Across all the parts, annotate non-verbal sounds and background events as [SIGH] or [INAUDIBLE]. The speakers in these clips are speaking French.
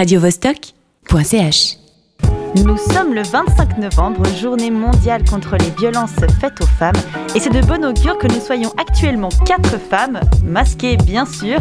radiovostok.ch. Nous sommes le 25 novembre, journée mondiale contre les violences faites aux femmes, et c'est de bon augure que nous soyons actuellement quatre femmes, masquées bien sûr,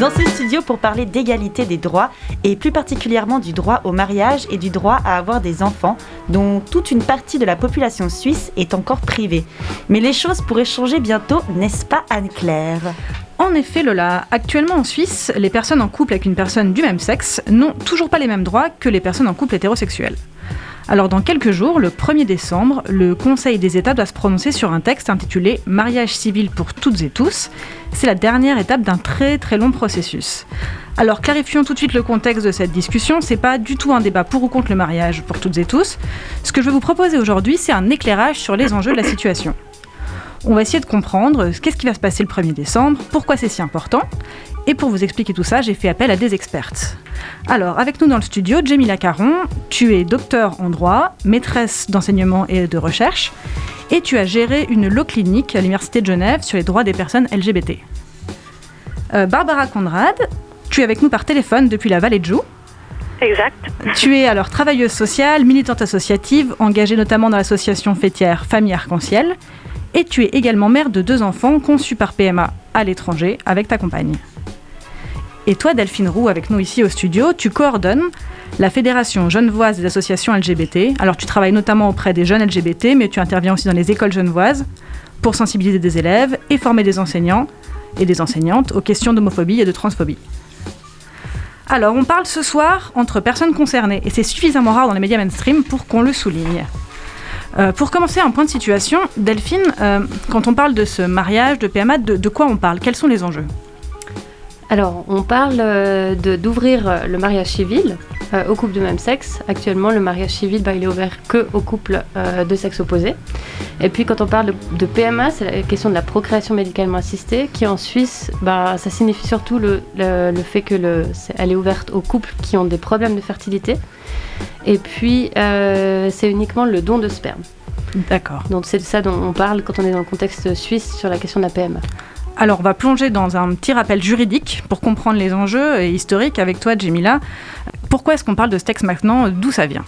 dans ce studio pour parler d'égalité des droits, et plus particulièrement du droit au mariage et du droit à avoir des enfants, dont toute une partie de la population suisse est encore privée. Mais les choses pourraient changer bientôt, n'est-ce pas Anne-Claire? En effet, Lola, actuellement en Suisse, les personnes en couple avec une personne du même sexe n'ont toujours pas les mêmes droits que les personnes en couple hétérosexuel. Alors dans quelques jours, le 1er décembre, le Conseil des États doit se prononcer sur un texte intitulé Mariage civil pour toutes et tous. C'est la dernière étape d'un très très long processus. Alors clarifions tout de suite le contexte de cette discussion, c'est pas du tout un débat pour ou contre le mariage pour toutes et tous. Ce que je vais vous proposer aujourd'hui, c'est un éclairage sur les enjeux de la situation. On va essayer de comprendre qu'est-ce qui va se passer le 1er décembre, pourquoi c'est si important. Et pour vous expliquer tout ça, j'ai fait appel à des expertes. Alors, avec nous dans le studio, Jamila Caron, tu es docteur en droit, maîtresse d'enseignement et de recherche, et tu as géré une law clinique à l'Université de Genève sur les droits des personnes LGBT. Euh, Barbara Conrad, tu es avec nous par téléphone depuis la vallée de Joux. Exact. Tu es alors travailleuse sociale, militante associative, engagée notamment dans l'association fêtière Famille Arc-en-Ciel, et tu es également mère de deux enfants conçus par PMA à l'étranger avec ta compagne. Et toi, Delphine Roux, avec nous ici au studio, tu coordonnes la Fédération genevoise des associations LGBT. Alors tu travailles notamment auprès des jeunes LGBT, mais tu interviens aussi dans les écoles genevoises pour sensibiliser des élèves et former des enseignants et des enseignantes aux questions d'homophobie et de transphobie. Alors on parle ce soir entre personnes concernées, et c'est suffisamment rare dans les médias mainstream pour qu'on le souligne. Euh, pour commencer, un point de situation, Delphine, euh, quand on parle de ce mariage, de PMA, de, quoi on parle? Quels sont les enjeux? Alors, on parle euh, d'ouvrir le mariage civil aux couples de même sexe. Actuellement, le mariage civil, bah, il est ouvert que aux couples de sexe opposé. Et puis, quand on parle de, PMA, c'est la question de la procréation médicalement assistée, qui en Suisse, bah, ça signifie surtout le, fait qu'elle est ouverte aux couples qui ont des problèmes de fertilité. Et puis, euh, c'est uniquement le don de sperme. D'accord. Donc, c'est de ça dont on parle quand on est dans le contexte suisse sur la question de la PMA. Alors, on va plonger dans un petit rappel juridique pour comprendre les enjeux historiques avec toi, Jemila. Pourquoi est-ce qu'on parle de ce texte maintenant? D'où ça vient?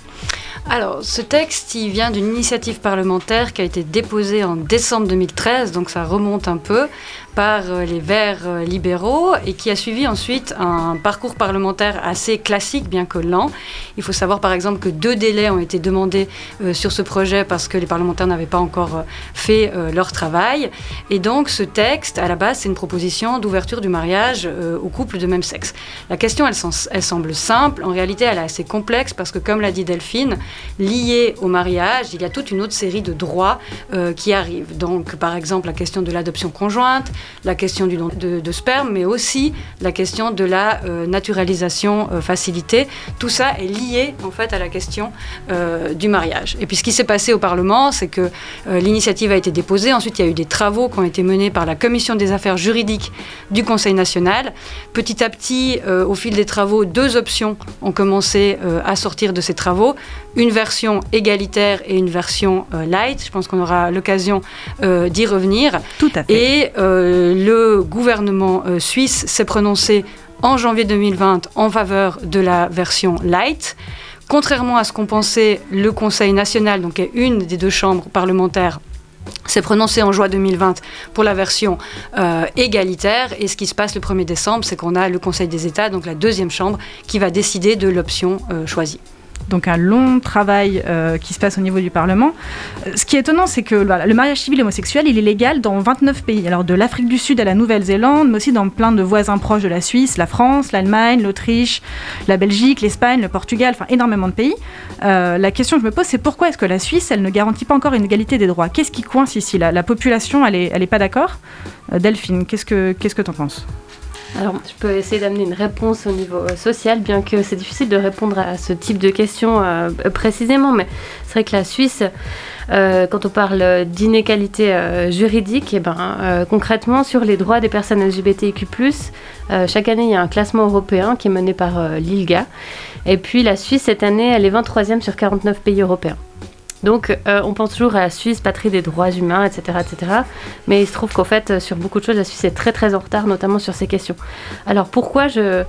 Alors, ce texte, il vient d'une initiative parlementaire qui a été déposée en décembre 2013, donc ça remonte un peu, par euh, les Verts euh, libéraux et qui a suivi ensuite un parcours parlementaire assez classique, bien que lent. Il faut savoir par exemple que deux délais ont été demandés euh, sur ce projet parce que les parlementaires n'avaient pas encore fait leur travail. Et donc ce texte, à la base, c'est une proposition d'ouverture du mariage aux couples de même sexe. La question, elle, elle, semble simple. En réalité, elle est assez complexe parce que, comme l'a dit Delphine, lié au mariage, il y a toute une autre série de droits qui arrivent. Donc, par exemple, la question de l'adoption conjointe, la question du don de, sperme, mais aussi la question de la euh, naturalisation euh, facilitée. Tout ça est lié en fait à la question euh, du mariage. Et puis ce qui s'est passé au Parlement, c'est que l'initiative a été déposée. Ensuite, il y a eu des travaux qui ont été menés par la Commission des affaires juridiques du Conseil national. Petit à petit, au fil des travaux, deux options ont commencé à sortir de ces travaux version égalitaire et une version light. Je pense qu'on aura l'occasion d'y revenir. Tout à fait. Et le gouvernement euh, suisse s'est prononcé en janvier 2020 en faveur de la version light. Contrairement à ce qu'ont pensé le Conseil national, donc une des deux chambres parlementaires, s'est prononcé en juin 2020 pour la version euh, égalitaire. Et ce qui se passe le 1er décembre, c'est qu'on a le Conseil des États, donc la deuxième chambre, qui va décider de l'option euh, choisie donc un long travail euh, qui se passe au niveau du Parlement. Euh, ce qui est étonnant, c'est que le mariage civil homosexuel, il est légal dans 29 pays. Alors de l'Afrique du Sud à la Nouvelle-Zélande, mais aussi dans plein de voisins proches de la Suisse, la France, l'Allemagne, l'Autriche, la Belgique, l'Espagne, le Portugal, enfin énormément de pays. Euh, la question que je me pose, c'est pourquoi est-ce que la Suisse, elle ne garantit pas encore une égalité des droits? Qu'est-ce qui coince ici? La, la population, elle n'est elle pas d'accord? Delphine, qu'est-ce que qu'est-ce que tu en penses? Alors, je peux essayer d'amener une réponse au niveau euh, social, bien que c'est difficile de répondre à ce type de questions euh, précisément, mais c'est vrai que la Suisse, euh, quand on parle d'inégalité juridique, et eh ben, concrètement, sur les droits des personnes LGBTIQ, chaque année, il y a un classement européen qui est mené par l'ILGA. Et puis, la Suisse, cette année, elle est 23e sur 49 pays européens. Donc, euh, on pense toujours à la Suisse, patrie des droits humains, etc., etc. Mais il se trouve qu'en fait, sur beaucoup de choses, la Suisse est très très en retard, notamment sur ces questions. Alors, pourquoi je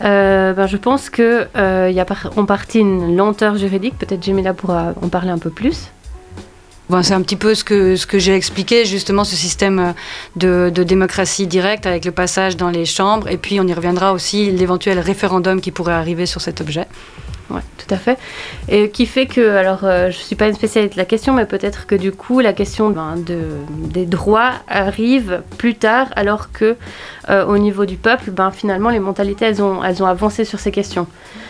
ben, Je pense qu'il euh, y a en partie une lenteur juridique. Peut-être Jemila pourra en parler un peu plus. C'est un petit peu ce que, j'ai expliqué, justement, ce système de, démocratie directe avec le passage dans les chambres. Et puis, on y reviendra aussi, l'éventuel référendum qui pourrait arriver sur cet objet. Oui, tout à fait. Et qui fait que, alors, euh, je ne suis pas une spécialiste de la question, mais peut-être que du coup, la question ben, de, des droits arrive plus tard, alors que euh, au niveau du peuple, ben, finalement, les mentalités, elles ont, elles ont avancé sur ces questions.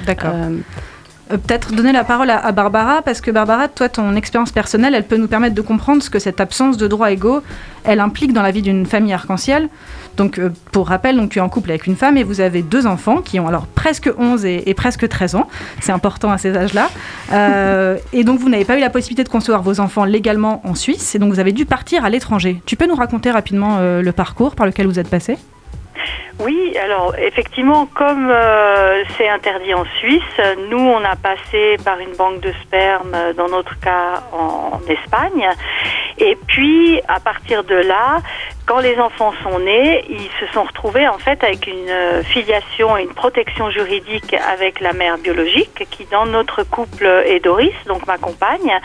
D'accord. Euh, peut-être donner la parole à, Barbara, parce que Barbara, toi, ton expérience personnelle, elle peut nous permettre de comprendre ce que cette absence de droits égaux, elle implique dans la vie d'une famille arc-en-ciel. Donc, euh, pour rappel, donc, tu es en couple avec une femme et vous avez deux enfants qui ont alors presque 11 et, presque 13 ans. C'est important à ces âges-là. Euh, et donc, vous n'avez pas eu la possibilité de concevoir vos enfants légalement en Suisse et donc vous avez dû partir à l'étranger. Tu peux nous raconter rapidement le parcours par lequel vous êtes passé? Oui, alors effectivement, comme c'est interdit en Suisse, nous on a passé par une banque de sperme, dans notre cas en Espagne, et puis à partir de là, quand les enfants sont nés, ils se sont retrouvés en fait avec une euh, filiation et une protection juridique avec la mère biologique, qui dans notre couple est Doris, donc ma compagne,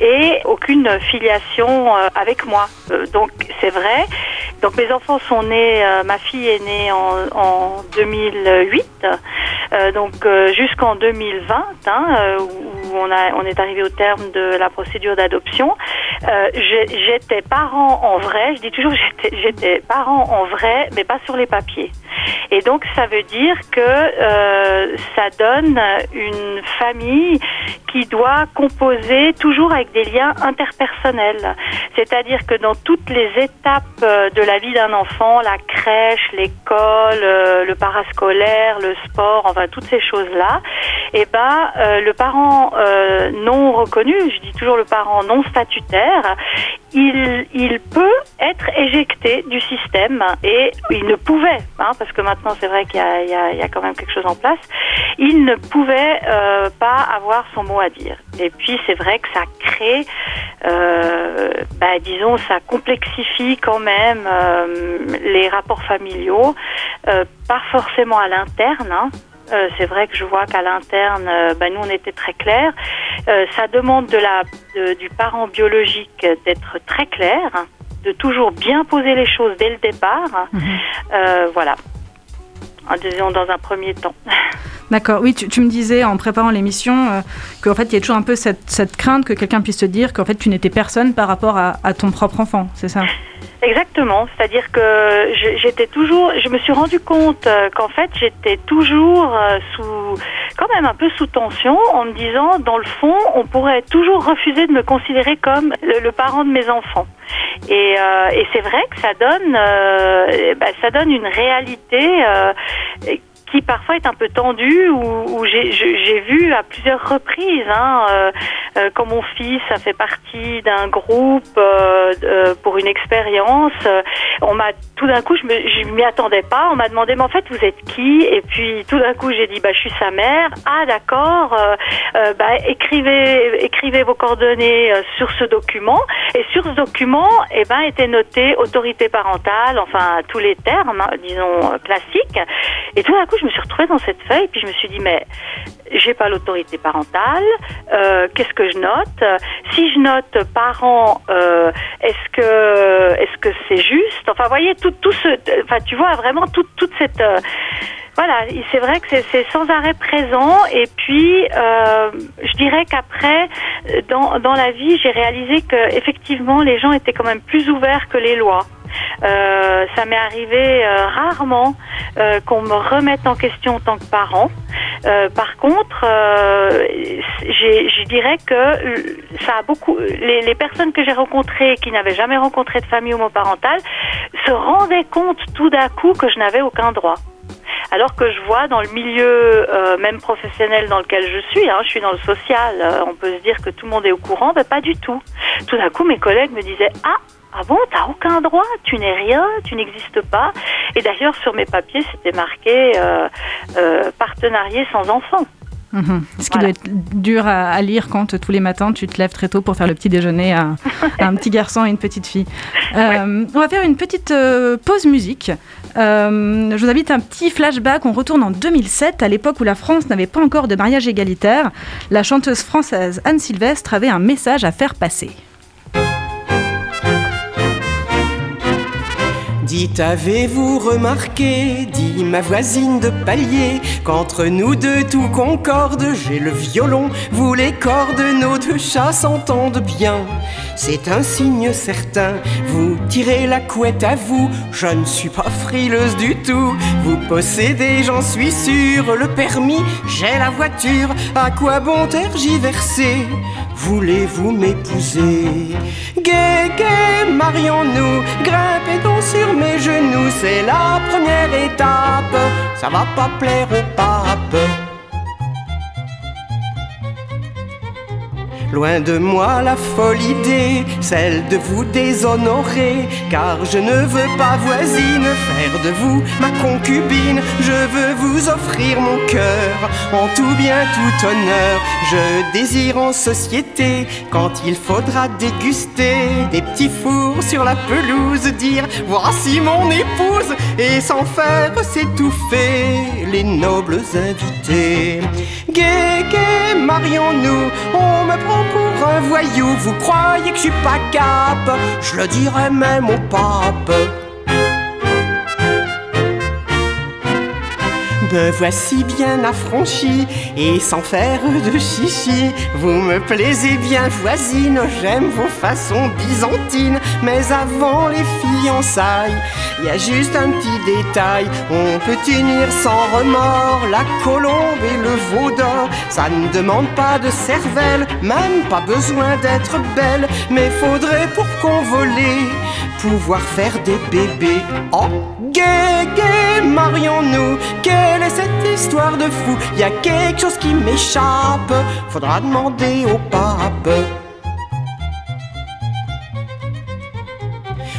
et aucune filiation euh, avec moi. Euh, donc c'est vrai. Donc mes enfants sont nés, ma fille est née en, en 2008, donc jusqu'en 2020, hein, où on, on est arrivé au terme de la procédure d'adoption. j'étais parent en vrai, je dis toujours [LAUGHS] j'étais j'étais parent en vrai, mais pas sur les papiers. Et donc ça veut dire que euh, ça donne une famille qui doit composer toujours avec des liens interpersonnels. C'est-à-dire que dans toutes les étapes euh, de la vie d'un enfant, la crèche, l'école, euh, le parascolaire, le sport, enfin toutes ces choses-là, eh ben le parent non reconnu, je dis toujours le parent non statutaire, il, il peut être éjecté du système et il ne pouvait, hein, parce que maintenant c'est vrai qu'il y, y, y a, quand même quelque chose en place, il ne pouvait euh, pas avoir son mot à dire. Et puis c'est vrai que ça crée, euh, bah, disons, ça complexifie quand même euh, les rapports familiaux, euh, pas forcément à l'interne. Hein, euh, c'est vrai que je vois qu'à l'interne, euh, bah, nous on était très clairs. Euh, ça demande de la, du parent biologique d'être très clair, de toujours bien poser les choses dès le départ. Mhm. voilà. Disons dans un premier temps. [LAUGHS] D'accord. Oui, tu, me disais en préparant l'émission qu'en fait, il y a toujours un peu cette, crainte que quelqu'un puisse te dire qu'en fait, tu n'étais personne par rapport à, ton propre enfant, c'est ça? Exactement, c'est-à-dire que j'étais toujours, je me suis rendu compte euh, qu'en fait j'étais toujours euh, sous, quand même un peu sous tension, en me disant, dans le fond, on pourrait toujours refuser de me considérer comme le, parent de mes enfants. Et, euh, c'est vrai que ça donne, bah, ça donne une réalité qui parfois est un peu tendu, où, j'ai vu à plusieurs reprises, hein, euh, euh, quand mon fils a fait partie d'un groupe euh, pour une expérience, on m'a tout d'un coup, je ne m'y attendais pas, on m'a demandé, mais en fait, vous êtes qui? Et puis tout d'un coup, j'ai dit, bah, je suis sa mère. Ah, d'accord, bah, écrivez, écrivez vos coordonnées sur ce document. Et sur ce document, eh ben, était noté autorité parentale, enfin, tous les termes, hein, disons, classiques. Et tout d'un coup, je me suis retrouvée dans cette feuille, puis je me suis dit, mais j'ai pas l'autorité parentale, euh, qu'est-ce que je note? Si je note parent, euh, est-ce que est-ce que c'est juste? Enfin, vous voyez, tout, tout ce, enfin, tu vois vraiment toute toute cette euh, voilà, c'est vrai que c'est sans arrêt présent. Et puis, je dirais qu'après, dans, dans la vie, j'ai réalisé que effectivement, les gens étaient quand même plus ouverts que les lois. Euh, ça m'est arrivé euh, rarement euh, qu'on me remette en question en tant que parent. par contre, je dirais que ça a beaucoup. Les, personnes que j'ai rencontrées qui n'avaient jamais rencontré de famille homoparentale se rendaient compte tout d'un coup que je n'avais aucun droit. Alors que je vois dans le milieu même professionnel dans lequel je suis, hein, je suis dans le social, on peut se dire que tout le monde est au courant, mais pas du tout. Tout d'un coup, mes collègues me disaient Ah, ah bon, t'as aucun droit, tu n'es rien, tu n'existes pas. Et d'ailleurs, sur mes papiers, c'était marqué euh, euh, partenarié sans enfant. Mhm. Ce qui doit être dur à, lire quand tous les matins tu te lèves très tôt pour faire le petit déjeuner à, un petit garçon et une petite fille. [LAUGHS] Euh, on va faire une petite euh, pause musique. Euh, je vous invite un petit flashback. On retourne en 2007, à l'époque où la France n'avait pas encore de mariage égalitaire. La chanteuse française Anne Sylvestre avait un message à faire passer. Dites, avez-vous remarqué, dit ma voisine de palier, qu'entre nous deux tout concorde, j'ai le violon, vous les cordes, nos deux chats s'entendent bien. C'est un signe certain, vous tirez la couette à vous, je ne suis pas frileuse du tout. Vous possédez, j'en suis sûr, le permis, j'ai la voiture, à quoi bon tergiverser Voulez-vous m'épouser? Gay, gay, marions-nous, grimpez donc sur mes genoux, c'est la première étape, ça va pas plaire au pape. Loin de moi la folle idée, celle de vous déshonorer, car je ne veux pas voisine faire de vous ma concubine. Je veux vous offrir mon cœur en tout bien, tout honneur. Je désire en société, quand il faudra déguster des petits fours sur la pelouse, dire voici mon épouse, et sans faire s'étouffer les nobles invités. Gay, gay, marions-nous, on me prend pour un voyou, vous croyez que je suis pas cap Je le dirai même au pape. Me voici bien affranchi et sans faire de chichi. Vous me plaisez bien, voisine, j'aime vos façons byzantines. Mais avant les fiançailles, il y a juste un petit détail. On peut tenir sans remords la colombe et le veau d'or. Ça ne demande pas de cervelle, même pas besoin d'être belle. Mais faudrait pour convoler pouvoir faire des bébés. Marions-nous? Quelle est cette histoire de fou? Y a quelque chose qui m'échappe. Faudra demander au pape.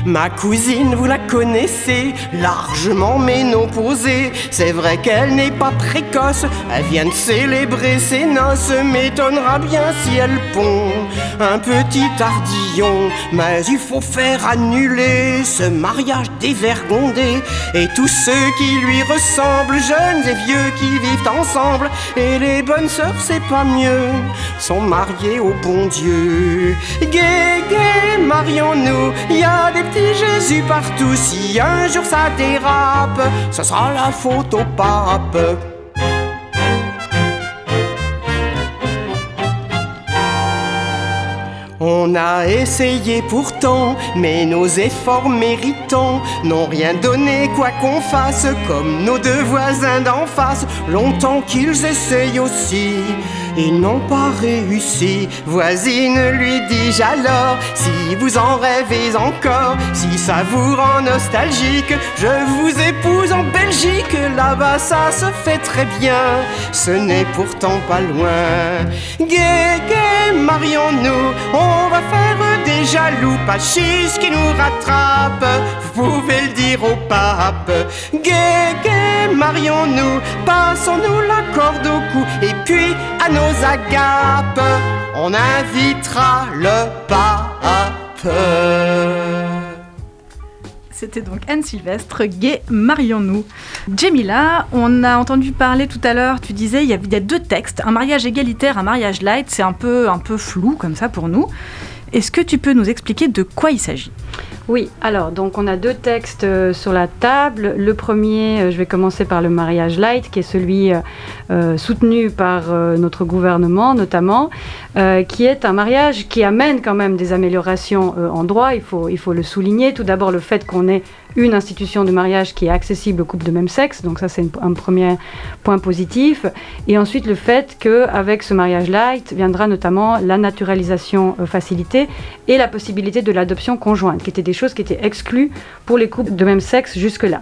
Ma cousine, vous la connaissez, largement ménopausée. C'est vrai qu'elle n'est pas précoce, elle vient de célébrer ses noces. M'étonnera bien si elle pond un petit ardillon. Mais il faut faire annuler ce mariage dévergondé. Et tous ceux qui lui ressemblent, jeunes et vieux qui vivent ensemble. Et les bonnes sœurs, c'est pas mieux, sont mariés au bon Dieu. Gay, gay, marions-nous, Jésus partout. Si un jour ça dérape, ce sera la faute au pape. On a essayé pourtant, mais nos efforts méritants n'ont rien donné quoi qu'on fasse, comme nos deux voisins d'en face, longtemps qu'ils essayent aussi ils n'ont pas réussi. Voisine, lui dis-je alors, si vous en rêvez encore, si ça vous rend nostalgique, je vous épouse en Belgique, là-bas ça se fait très bien, ce n'est pourtant pas loin. Gay, gay, marions-nous, on va faire des jaloux, pas qui nous rattrape, pouvez le dire au pape. Gay, gay, marions-nous, passons-nous la corde au cou, et puis à nos agapes, on invitera le pape. C'était donc Anne Sylvestre, gay, marions-nous. Jemila, on a entendu parler tout à l'heure, tu disais, il y a deux textes, un mariage égalitaire, un mariage light, c'est un peu, un peu flou comme ça pour nous. Est-ce que tu peux nous expliquer de quoi il s'agit? Oui, alors donc on a deux textes euh, sur la table. Le premier, euh, je vais commencer par le mariage light, qui est celui euh, soutenu par notre gouvernement notamment, qui est un mariage qui amène quand même des améliorations en droit. Il faut, il faut le souligner. Tout d'abord le fait qu'on ait une institution de mariage qui est accessible aux couples de même sexe, donc ça c'est un premier point positif. Et ensuite le fait qu'avec ce mariage light viendra notamment la naturalisation facilitée et la possibilité de l'adoption conjointe, qui étaient des choses qui étaient exclues pour les couples de même sexe jusque-là.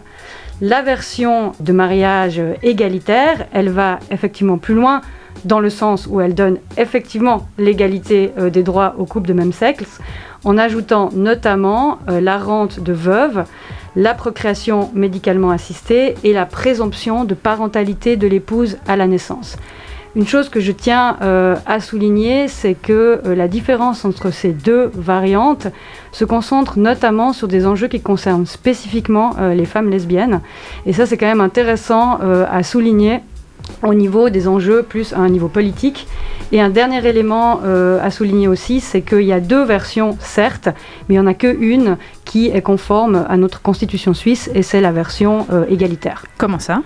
La version de mariage égalitaire, elle va effectivement plus loin dans le sens où elle donne effectivement l'égalité euh, des droits aux couples de même sexe, en ajoutant notamment euh, la rente de veuve, la procréation médicalement assistée et la présomption de parentalité de l'épouse à la naissance. Une chose que je tiens euh, à souligner, c'est que la différence entre ces deux variantes se concentre notamment sur des enjeux qui concernent spécifiquement les femmes lesbiennes. Et ça, c'est quand même intéressant à souligner au niveau des enjeux plus à un niveau politique. Et un dernier élément à souligner aussi, c'est qu'il y a deux versions, certes, mais il n'y en a qu'une qui est conforme à notre constitution suisse, et c'est la version égalitaire. Comment ça?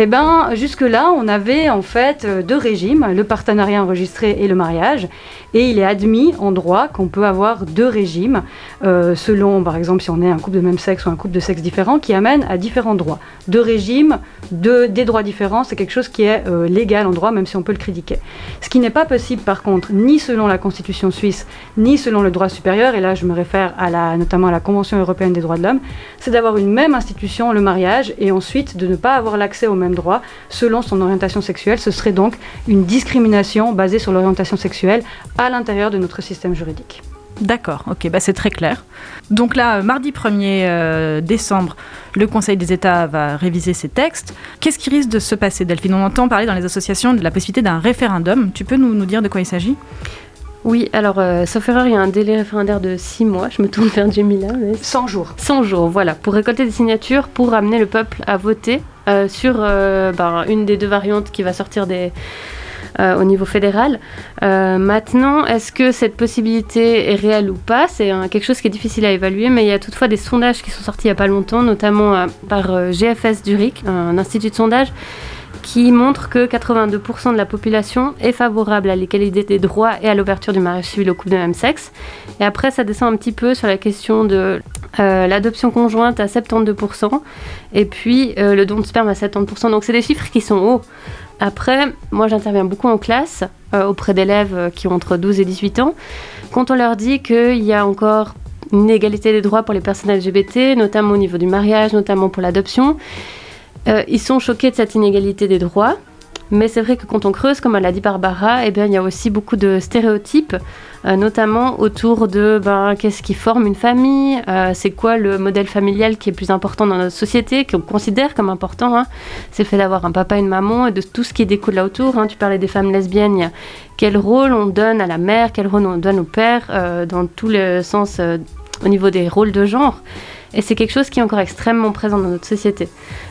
Eh bien, jusque-là, on avait en fait euh, deux régimes, le partenariat enregistré et le mariage. Et il est admis en droit qu'on peut avoir deux régimes, euh, selon, par exemple, si on est un couple de même sexe ou un couple de sexe différent, qui amènent à différents droits. Deux régimes, deux, des droits différents, c'est quelque chose qui est euh, légal en droit, même si on peut le critiquer. Ce qui n'est pas possible, par contre, ni selon la Constitution suisse, ni selon le droit supérieur, et là je me réfère notamment à la Convention européenne des droits de l'homme, c'est d'avoir une même institution, le mariage, et ensuite de ne pas avoir l'accès au même droit selon son orientation sexuelle. Ce serait donc une discrimination basée sur l'orientation sexuelle à l'intérieur de notre système juridique. D'accord, ok, bah c'est très clair. Donc là, mardi 1er euh, décembre, le Conseil des États va réviser ces textes. Qu'est-ce qui risque de se passer, Delphine? On entend parler dans les associations de la possibilité d'un référendum. Tu peux nous, nous dire de quoi il s'agit? Oui, alors, euh, sauf erreur, il y a un délai référendaire de 6 mois. Je me tourne vers Jemila. Mais... [LAUGHS] 100 jours. 100 jours, voilà, pour récolter des signatures, pour amener le peuple à voter euh, sur ben, une des deux variantes qui va sortir des, euh, au niveau fédéral. Euh, maintenant, est-ce que cette possibilité est réelle ou pas? C'est quelque chose qui est difficile à évaluer, mais il y a toutefois des sondages qui sont sortis il n'y a pas longtemps, notamment euh, par GFS Zurich, un institut de sondage, qui montre que 82% de la population est favorable à l'égalité des droits et à l'ouverture du mariage civil aux couples de même sexe. Et après, ça descend un petit peu sur la question de l'adoption conjointe à 72% et puis le don de sperme à 70%. Donc c'est des chiffres qui sont hauts. Après, moi j'interviens beaucoup en classe euh, auprès d'élèves euh, qui ont entre 12 et 18 ans. Quand on leur dit qu'il y a encore une égalité des droits pour les personnes LGBT, notamment au niveau du mariage, notamment pour l'adoption, euh, ils sont choqués de cette inégalité des droits. Mais c'est vrai que quand on creuse, comme l'a dit Barbara, eh bien, il y a aussi beaucoup de stéréotypes euh, notamment autour de ben, qu'est-ce qui forme une famille, euh, c'est quoi le modèle familial qui est plus important dans notre société, qu'on considère comme important. Hein. C'est le fait d'avoir un papa et une maman et de tout ce qui découle là autour. Hein. Tu parlais des femmes lesbiennes, quel rôle on donne à la mère, quel rôle on donne au père, dans tous les sens au niveau des rôles de genre. Et c'est quelque chose qui est encore extrêmement présent dans notre société.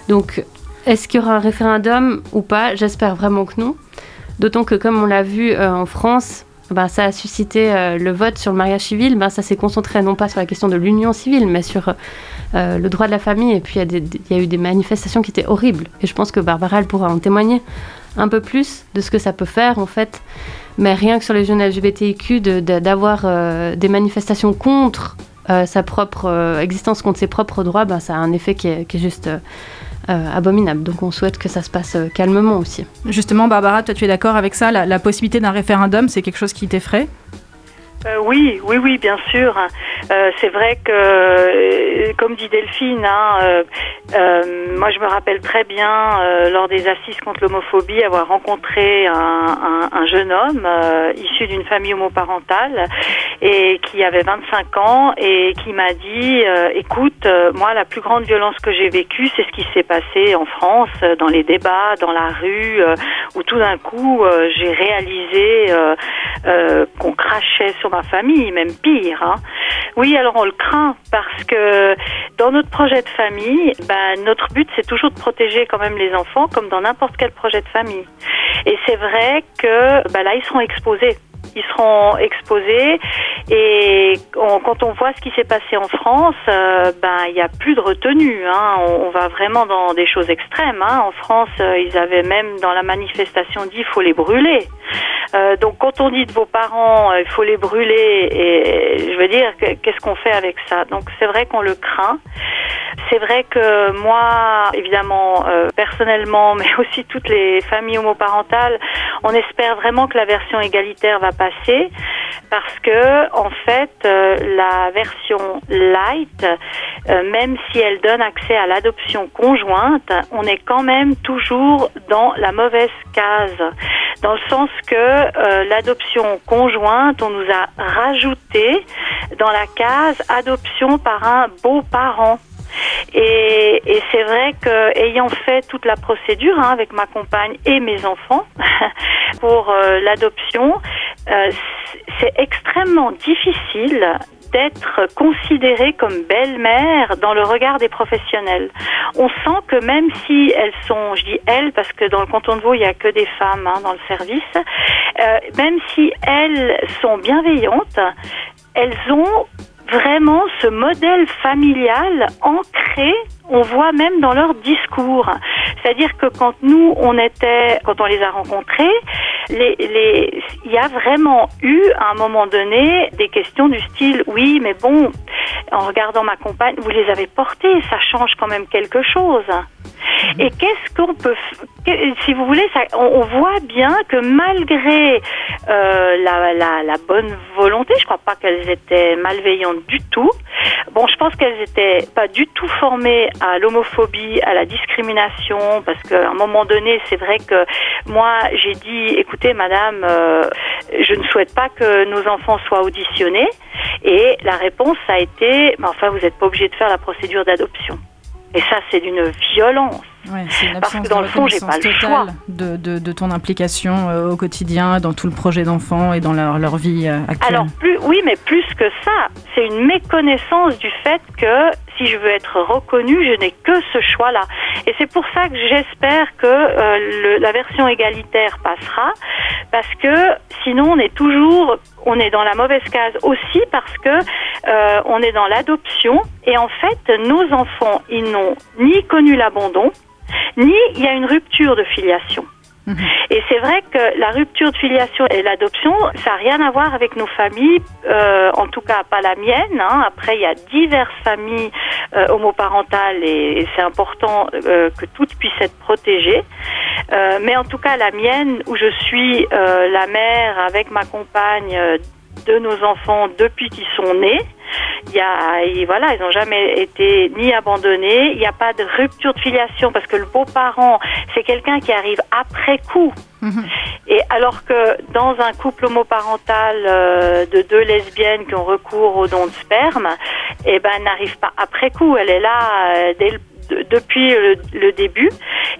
Donc, est-ce qu'il y aura un référendum ou pas? J'espère vraiment que non. D'autant que, comme on l'a vu en France, bah, ça a suscité euh, le vote sur le mariage civil, bah, ça s'est concentré non pas sur la question de l'union civile, mais sur euh, le droit de la famille. Et puis il y, a eu des manifestations qui étaient horribles. Et je pense que Barbara, elle pourra en témoigner un peu plus de ce que ça peut faire en fait. Mais rien que sur les jeunes LGBTIQ, d'avoir euh, des manifestations contre sa propre existence, contre ses propres droits, bah, ça a un effet qui est, juste euh, abominable. Donc on souhaite que ça se passe euh, calmement aussi. Justement, Barbara, toi tu es d'accord avec ça? La possibilité d'un référendum, c'est quelque chose qui t'effraie? Euh, oui, oui, oui, bien sûr. Euh, c'est vrai que, euh, comme dit Delphine, hein, moi je me rappelle très bien lors des assises contre l'homophobie avoir rencontré un, jeune homme issu d'une famille homoparentale et qui avait 25 ans et qui m'a dit, écoute, moi la plus grande violence que j'ai vécue, c'est ce qui s'est passé en France, dans les débats, dans la rue, où tout d'un coup j'ai réalisé qu'on crachait sur ma famille, même pire. Hein. Oui, alors on le craint parce que dans notre projet de famille, ben, notre but c'est toujours de protéger quand même les enfants comme dans n'importe quel projet de famille. Et c'est vrai que ben, là ils seront exposés ils seront exposés. Et quand on voit ce qui s'est passé en France, euh, ben il n'y a plus de retenue. Hein. On, va vraiment dans des choses extrêmes. Hein. En France, euh, ils avaient même dans la manifestation dit il faut les brûler. Euh, donc quand on dit de vos parents il faut les brûler, et je veux dire qu'est-ce qu'on fait avec ça? Donc c'est vrai qu'on le craint. C'est vrai que moi, évidemment, personnellement, [LAUGHS] mais aussi toutes les familles homoparentales, on espère vraiment que la version égalitaire va passer parce que en fait euh, la version light euh, même si elle donne accès à l'adoption conjointe on est quand même toujours dans la mauvaise case dans le sens que euh, l'adoption conjointe on nous a rajouté dans la case adoption par un beau-parent. Et, et c'est vrai que ayant fait toute la procédure hein, avec ma compagne et mes enfants [LAUGHS] pour euh, l'adoption, euh, c'est extrêmement difficile d'être considérée comme belle-mère dans le regard des professionnels. On sent que même si elles sont, je dis elles parce que dans le canton de Vaud il n'y a que des femmes hein, dans le service, euh, même si elles sont bienveillantes, elles ont vraiment ce modèle familial ancré on voit même dans leur discours. C'est-à-dire que quand nous, on était, quand on les a rencontrés, les, les, il y a vraiment eu, à un moment donné, des questions du style, oui, mais bon, en regardant ma compagne, vous les avez portées, ça change quand même quelque chose. Mhm. Et qu'est-ce qu'on peut, si vous voulez, ça, on, voit bien que malgré euh, la, la, la, bonne volonté, je crois pas qu'elles étaient malveillantes du tout. Bon, je pense qu'elles étaient pas du tout formées à l'homophobie, à la discrimination, parce qu'à un moment donné, c'est vrai que moi, j'ai dit, écoutez, madame, euh, je ne souhaite pas que nos enfants soient auditionnés. Et la réponse a été, mais enfin, vous n'êtes pas obligé de faire la procédure d'adoption. Et ça, c'est d'une violence. c'est une Parce que dans le fond, j'ai pas le choix. De, de, de, ton implication euh, au quotidien, dans tout le projet d'enfant et dans leur, leur vie euh, actuelle. Alors, plus, oui, mais plus que ça, c'est une méconnaissance du fait que si je veux être reconnue, je n'ai que ce choix-là. Et c'est pour ça que j'espère que euh, la version égalitaire passera, parce que sinon on est toujours, on est dans la mauvaise case aussi parce que euh, on est dans l'adoption et en fait nos enfants ils n'ont ni connu l'abandon, ni il y a une rupture de filiation. Mhm. Et c'est vrai que la rupture de filiation et l'adoption, ça n'a rien à voir avec nos familles, euh, en tout cas pas la mienne. Hein. Après, il y a diverses familles euh, homoparentales et, c'est important euh, que toutes puissent être protégées. Euh, mais en tout cas, la mienne, où je suis euh, la mère avec ma compagne de nos enfants depuis qu'ils sont nés, il y a, voilà, ils n'ont jamais été ni abandonnés. Il n'y a pas de rupture de filiation parce que le beau-parent, c'est quelqu'un qui arrive après coup. Mhm. Et alors que dans un couple homoparental euh, de deux lesbiennes qui ont recours au don de sperme, eh ben, n'arrive pas après coup. Elle est là euh, dès le depuis le, début.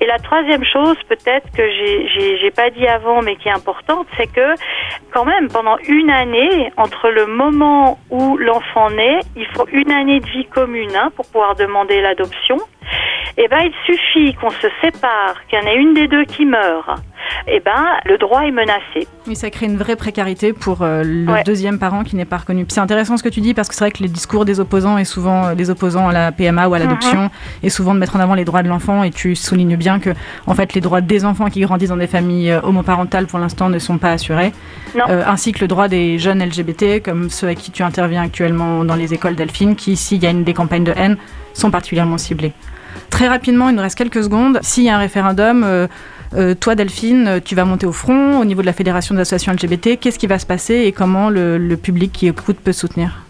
Et la troisième chose, peut-être que j'ai pas dit avant, mais qui est importante, c'est que quand même pendant une année, entre le moment où l'enfant naît, il faut une année de vie commune hein, pour pouvoir demander l'adoption. Eh ben, il suffit qu'on se sépare, qu'il y en ait une des deux qui meurt eh ben, le droit est menacé. Oui, ça crée une vraie précarité pour euh, le deuxième parent qui n'est pas reconnu. C'est intéressant ce que tu dis parce que c'est vrai que les discours des opposants et souvent euh, des opposants à la PMA ou à l'adoption mhm. est souvent de mettre en avant les droits de l'enfant et tu soulignes bien que en fait les droits des enfants qui grandissent dans des familles euh, homoparentales pour l'instant ne sont pas assurés, ainsi que le droit des jeunes LGBT comme ceux à qui tu interviens actuellement dans les écoles Delphine qui s'il y a une des campagnes de haine sont particulièrement ciblées. Très rapidement, il nous reste quelques secondes. S'il y a un référendum, euh, toi, Delphine, tu vas monter au front au niveau de la Fédération des associations LGBT. Qu'est-ce qui va se passer et comment le, public qui écoute peut soutenir?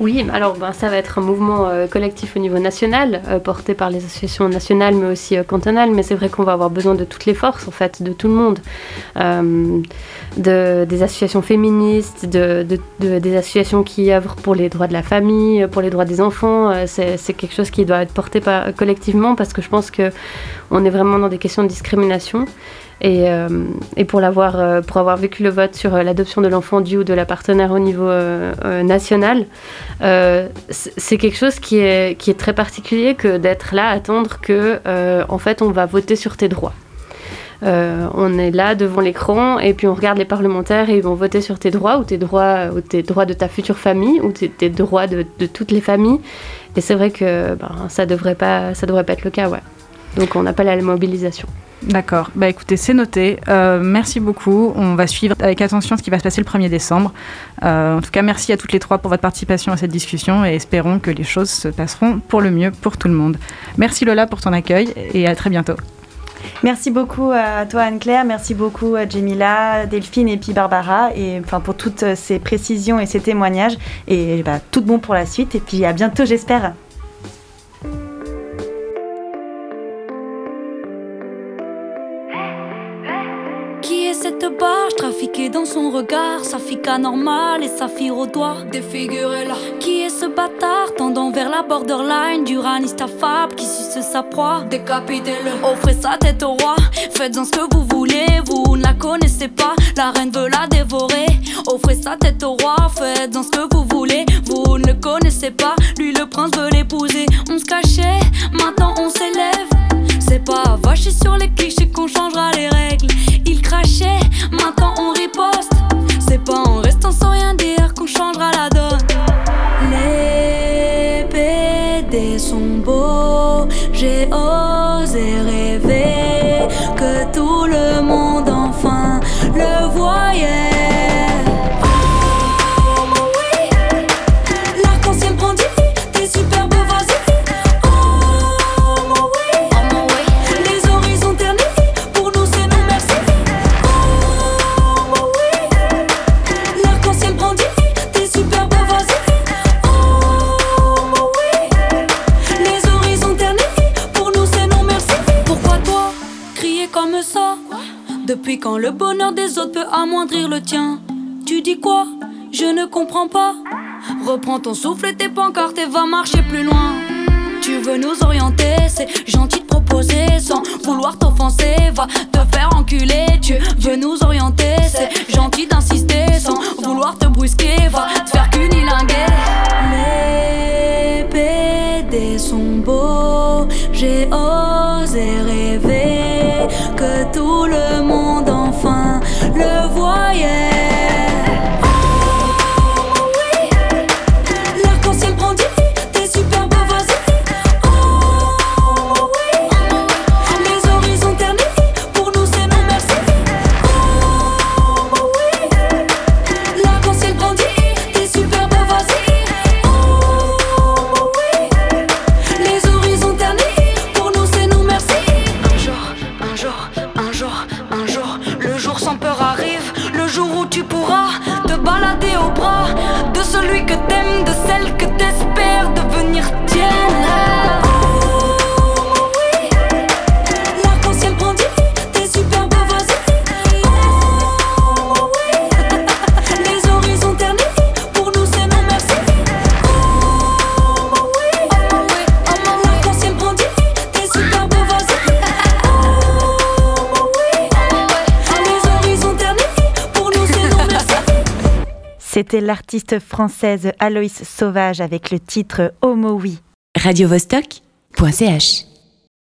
Oui, alors ben, ça va être un mouvement euh, collectif au niveau national, euh, porté par les associations nationales mais aussi cantonales, mais c'est vrai qu'on va avoir besoin de toutes les forces, en fait, de tout le monde. De, des associations féministes, de, des associations qui œuvrent pour les droits de la famille, pour les droits des enfants. c'est quelque chose qui doit être porté collectivement parce que je pense que on est vraiment dans des questions de discrimination. Et, euh, et pour, l'avoir, euh, pour avoir vécu le vote sur euh, l'adoption de l'enfant du ou de la partenaire au niveau national, c'est quelque chose qui est, qui est très particulier que d'être là, attendre que, en fait, on va voter sur tes droits. on est là devant l'écran et puis on regarde les parlementaires et ils vont voter sur tes droits ou tes droits, ou tes droits de ta future famille ou tes, droits de, toutes les familles. Et c'est vrai que ben, ça devrait devrait pas être le cas, ouais. Donc on appelle à la mobilisation. D'accord. Bah écoutez, c'est noté. Euh, merci beaucoup. On va suivre avec attention ce qui va se passer le 1er décembre. Euh, en tout cas, merci à toutes les trois pour votre participation à cette discussion et espérons que les choses se passeront pour le mieux pour tout le monde. Merci Lola pour ton accueil et à très bientôt. Merci beaucoup à toi Anne-Claire, merci beaucoup à Jemila, Delphine et puis Barbara et enfin pour toutes ces précisions et ces témoignages et bah, tout bon pour la suite et puis à bientôt j'espère. Dans son regard. Sa fille anormale et sa fille au doigt. Défigurez-la. Qui est ce bâtard tendant vers la borderline du raniste affable qui suce sa proie? Décapitez-le. Offrez sa tête au roi. Faites-en ce que vous voulez, vous ne la connaissez pas. La reine veut la dévorer. Offrez sa tête au roi. Faites-en ce que vous voulez, vous ne le connaissez pas. Lui, le prince veut l'épouser. On se cachait, maintenant on s'élève. C'est pas vacher sur les clichés qu'on changera les règles. Il crachait, Depuis quand le bonheur des autres peut amoindrir le tien? Tu dis quoi? Je ne comprends pas. Reprends ton souffle tes pancartes et va marcher plus loin. Tu veux nous orienter, c'est gentil de proposer sans vouloir t'offenser. Va te faire enculer, tu veux nous orienter, c'est gentil d'insister sans vouloir te brusquer. Va te faire cunilinguer. Les PD sont beaux, j'ai osé rêver tout le monde C'était l'artiste française Aloïs Sauvage avec le titre Homo Oui. Radio -Vostok